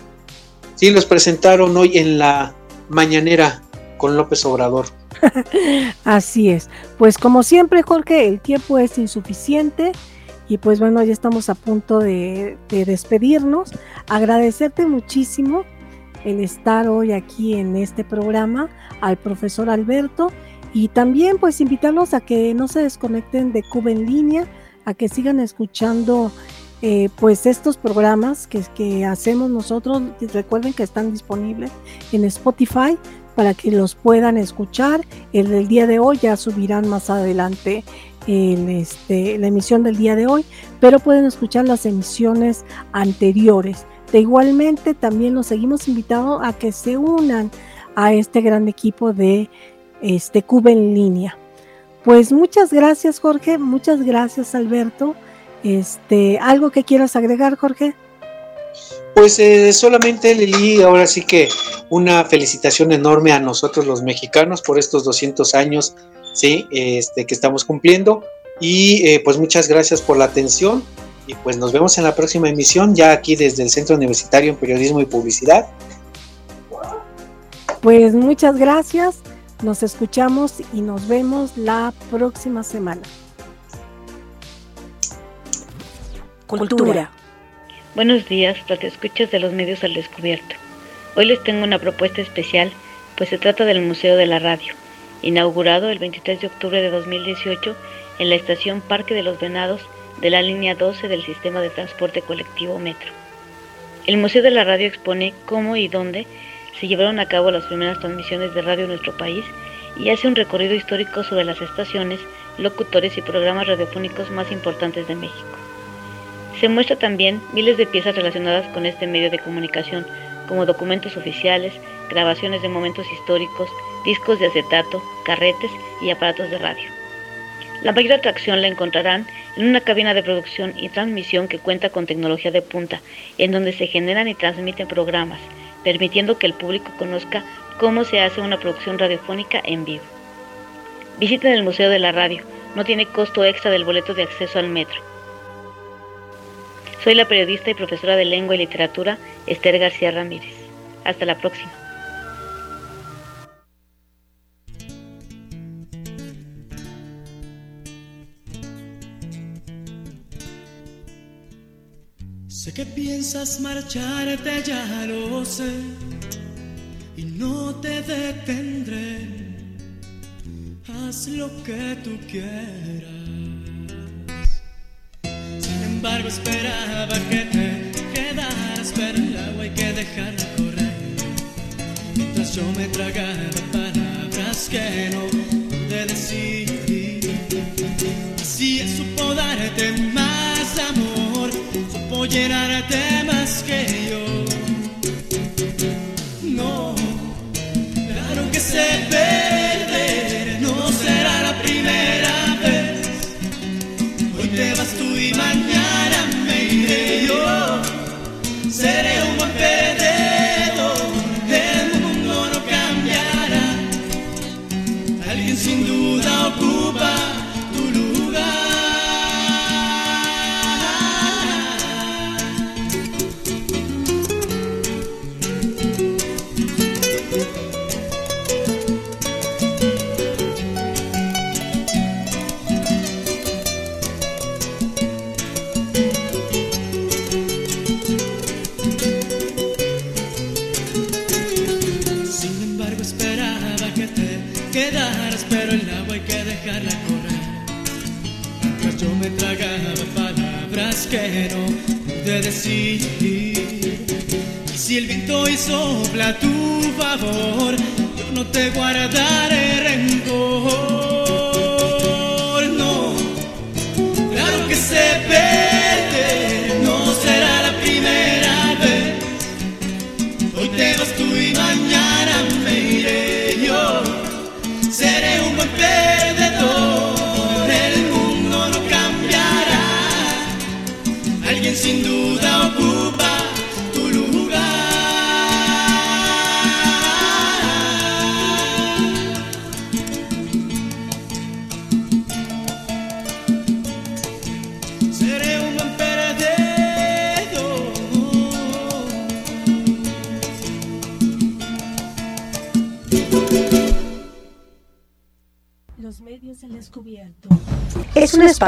Sí, los presentaron hoy en la mañanera con López Obrador. *laughs* Así es. Pues como siempre, Jorge, el tiempo es insuficiente y pues bueno, ya estamos a punto de, de despedirnos. Agradecerte muchísimo el estar hoy aquí en este programa al profesor Alberto y también pues invitarlos a que no se desconecten de Cuba en línea, a que sigan escuchando eh, pues estos programas que, que hacemos nosotros. Recuerden que están disponibles en Spotify para que los puedan escuchar. El del día de hoy ya subirán más adelante este, la emisión del día de hoy, pero pueden escuchar las emisiones anteriores. De igualmente, también los seguimos invitando a que se unan a este gran equipo de este Cuba en línea. Pues muchas gracias, Jorge. Muchas gracias, Alberto. Este, ¿algo que quieras agregar, Jorge? Pues eh, solamente Lili, ahora sí que una felicitación enorme a nosotros los mexicanos por estos 200 años ¿sí? este, que estamos cumpliendo y eh, pues muchas gracias por la atención y pues nos vemos en la próxima emisión ya aquí desde el Centro Universitario en Periodismo y Publicidad. Pues muchas gracias, nos escuchamos y nos vemos la próxima semana. Cultura. Buenos días, escuchas de los medios al descubierto. Hoy les tengo una propuesta especial, pues se trata del Museo de la Radio, inaugurado el 23 de octubre de 2018 en la estación Parque de los Venados de la línea 12 del sistema de transporte colectivo Metro. El Museo de la Radio expone cómo y dónde se llevaron a cabo las primeras transmisiones de radio en nuestro país y hace un recorrido histórico sobre las estaciones, locutores y programas radiofónicos más importantes de México. Se muestra también miles de piezas relacionadas con este medio de comunicación, como documentos oficiales, grabaciones de momentos históricos, discos de acetato, carretes y aparatos de radio. La mayor atracción la encontrarán en una cabina de producción y transmisión que cuenta con tecnología de punta, en donde se generan y transmiten programas, permitiendo que el público conozca cómo se hace una producción radiofónica en vivo. Visiten el Museo de la Radio, no tiene costo extra del boleto de acceso al metro. Soy la periodista y profesora de lengua y literatura Esther García Ramírez. Hasta la próxima. Sé que piensas marcharte, ya lo sé, y no te detendré. Haz lo que tú quieras embargo esperaba que te quedaras, pero el agua hay que dejarla correr. Mientras yo me tragaba palabras que no pude decir. Si él supo darte más supo llenarte más que yo. No, claro que se perder no será la primera vez. Hoy te vas tú y mañana yo seré un buen perdedor, el mundo no cambiará, alguien sin duda ocupa.